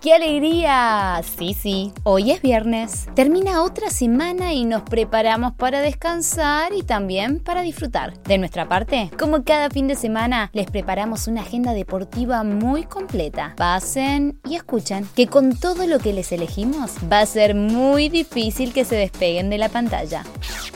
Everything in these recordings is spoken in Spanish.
¡Qué alegría! Sí, sí, hoy es viernes. Termina otra semana y nos preparamos para descansar y también para disfrutar. De nuestra parte, como cada fin de semana, les preparamos una agenda deportiva muy completa. Pasen y escuchen que con todo lo que les elegimos va a ser muy difícil que se despeguen de la pantalla.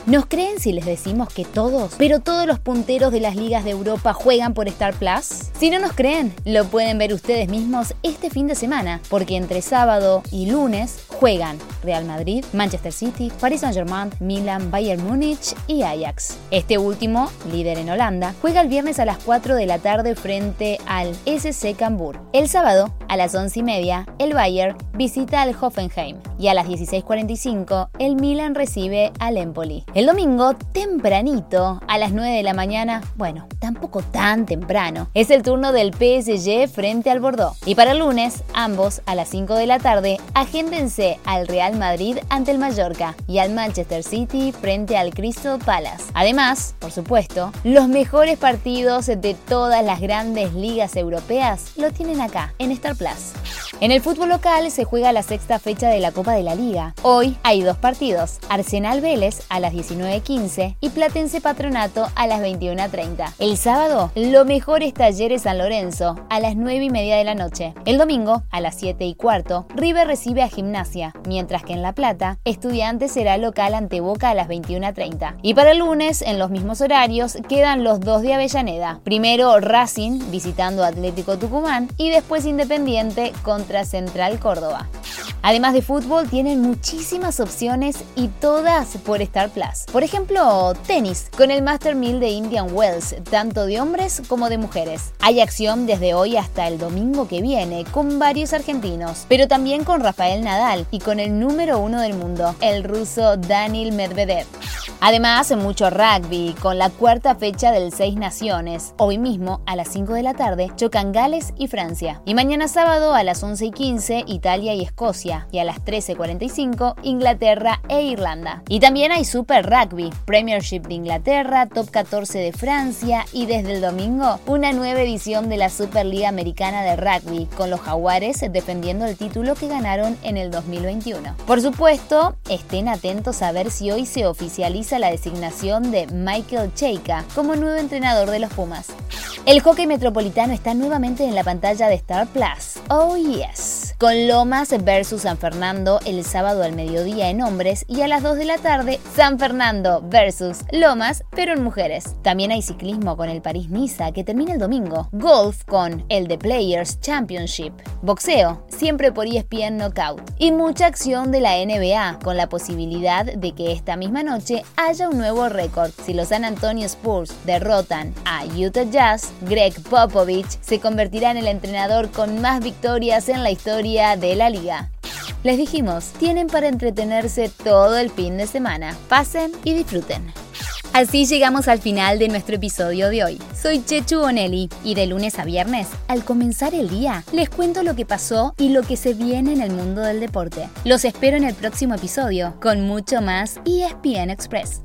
¿Nos creen si les decimos que todos, pero todos los punteros de las ligas de Europa juegan por Star Plus? Si no nos creen, lo pueden ver ustedes mismos este fin de semana porque entre sábado y lunes juegan Real Madrid, Manchester City, Paris Saint-Germain, Milan, Bayern Múnich y Ajax. Este último, líder en Holanda, juega el viernes a las 4 de la tarde frente al SC Cambur. El sábado, a las 11 y media, el Bayern visita al Hoffenheim y a las 16.45 el Milan recibe al Empoli. El domingo, tempranito, a las 9 de la mañana, bueno, tampoco tan temprano, es el turno del PSG frente al Bordeaux. Y para el lunes, ambos a las 5 de la tarde, agéndense al Real Madrid ante el Mallorca y al Manchester City frente al Crystal Palace. Además, por supuesto, los mejores partidos de todas las grandes ligas europeas lo tienen acá, en Star Plus. En el fútbol local se juega la sexta fecha de la Copa de la Liga. Hoy hay dos partidos, Arsenal Vélez a las 19.15 y Platense Patronato a las 21.30. El sábado, lo mejor es Talleres San Lorenzo a las 9 y media de la noche. El domingo, a las 7 y cuarto, River recibe a Gimnasia, mientras que en La Plata, Estudiantes será local ante Boca a las 21.30. Y para el lunes, en los mismos horarios, quedan los dos de Avellaneda. Primero Racing visitando Atlético Tucumán y después Independiente Central Córdoba. Además de fútbol, tienen muchísimas opciones y todas por Star Plus. Por ejemplo, tenis, con el Master 1000 de Indian Wells, tanto de hombres como de mujeres. Hay acción desde hoy hasta el domingo que viene, con varios argentinos, pero también con Rafael Nadal y con el número uno del mundo, el ruso Daniel Medvedev. Además, mucho rugby, con la cuarta fecha del Seis Naciones. Hoy mismo, a las 5 de la tarde, chocan Gales y Francia. Y mañana sábado, a las 11 y 15, Italia y Escocia. Y a las 13.45, Inglaterra e Irlanda. Y también hay Super Rugby, Premiership de Inglaterra, Top 14 de Francia y desde el domingo, una nueva edición de la Superliga Americana de Rugby, con los Jaguares defendiendo el título que ganaron en el 2021. Por supuesto, estén atentos a ver si hoy se oficializa la designación de Michael Cheika como nuevo entrenador de los Pumas. El hockey metropolitano está nuevamente en la pantalla de Star Plus. Oh yes. Con Lomas versus San Fernando el sábado al mediodía en hombres y a las 2 de la tarde San Fernando versus Lomas, pero en mujeres. También hay ciclismo con el París-Niza que termina el domingo. Golf con el The Players Championship. Boxeo, siempre por ESPN Knockout. Y mucha acción de la NBA con la posibilidad de que esta misma noche haya un nuevo récord. Si los San Antonio Spurs derrotan a Utah Jazz, Greg Popovich se convertirá en el entrenador con más victorias en la historia de la liga. Les dijimos, tienen para entretenerse todo el fin de semana. Pasen y disfruten. Así llegamos al final de nuestro episodio de hoy. Soy Chechu Bonelli y de lunes a viernes, al comenzar el día, les cuento lo que pasó y lo que se viene en el mundo del deporte. Los espero en el próximo episodio con mucho más ESPN Express.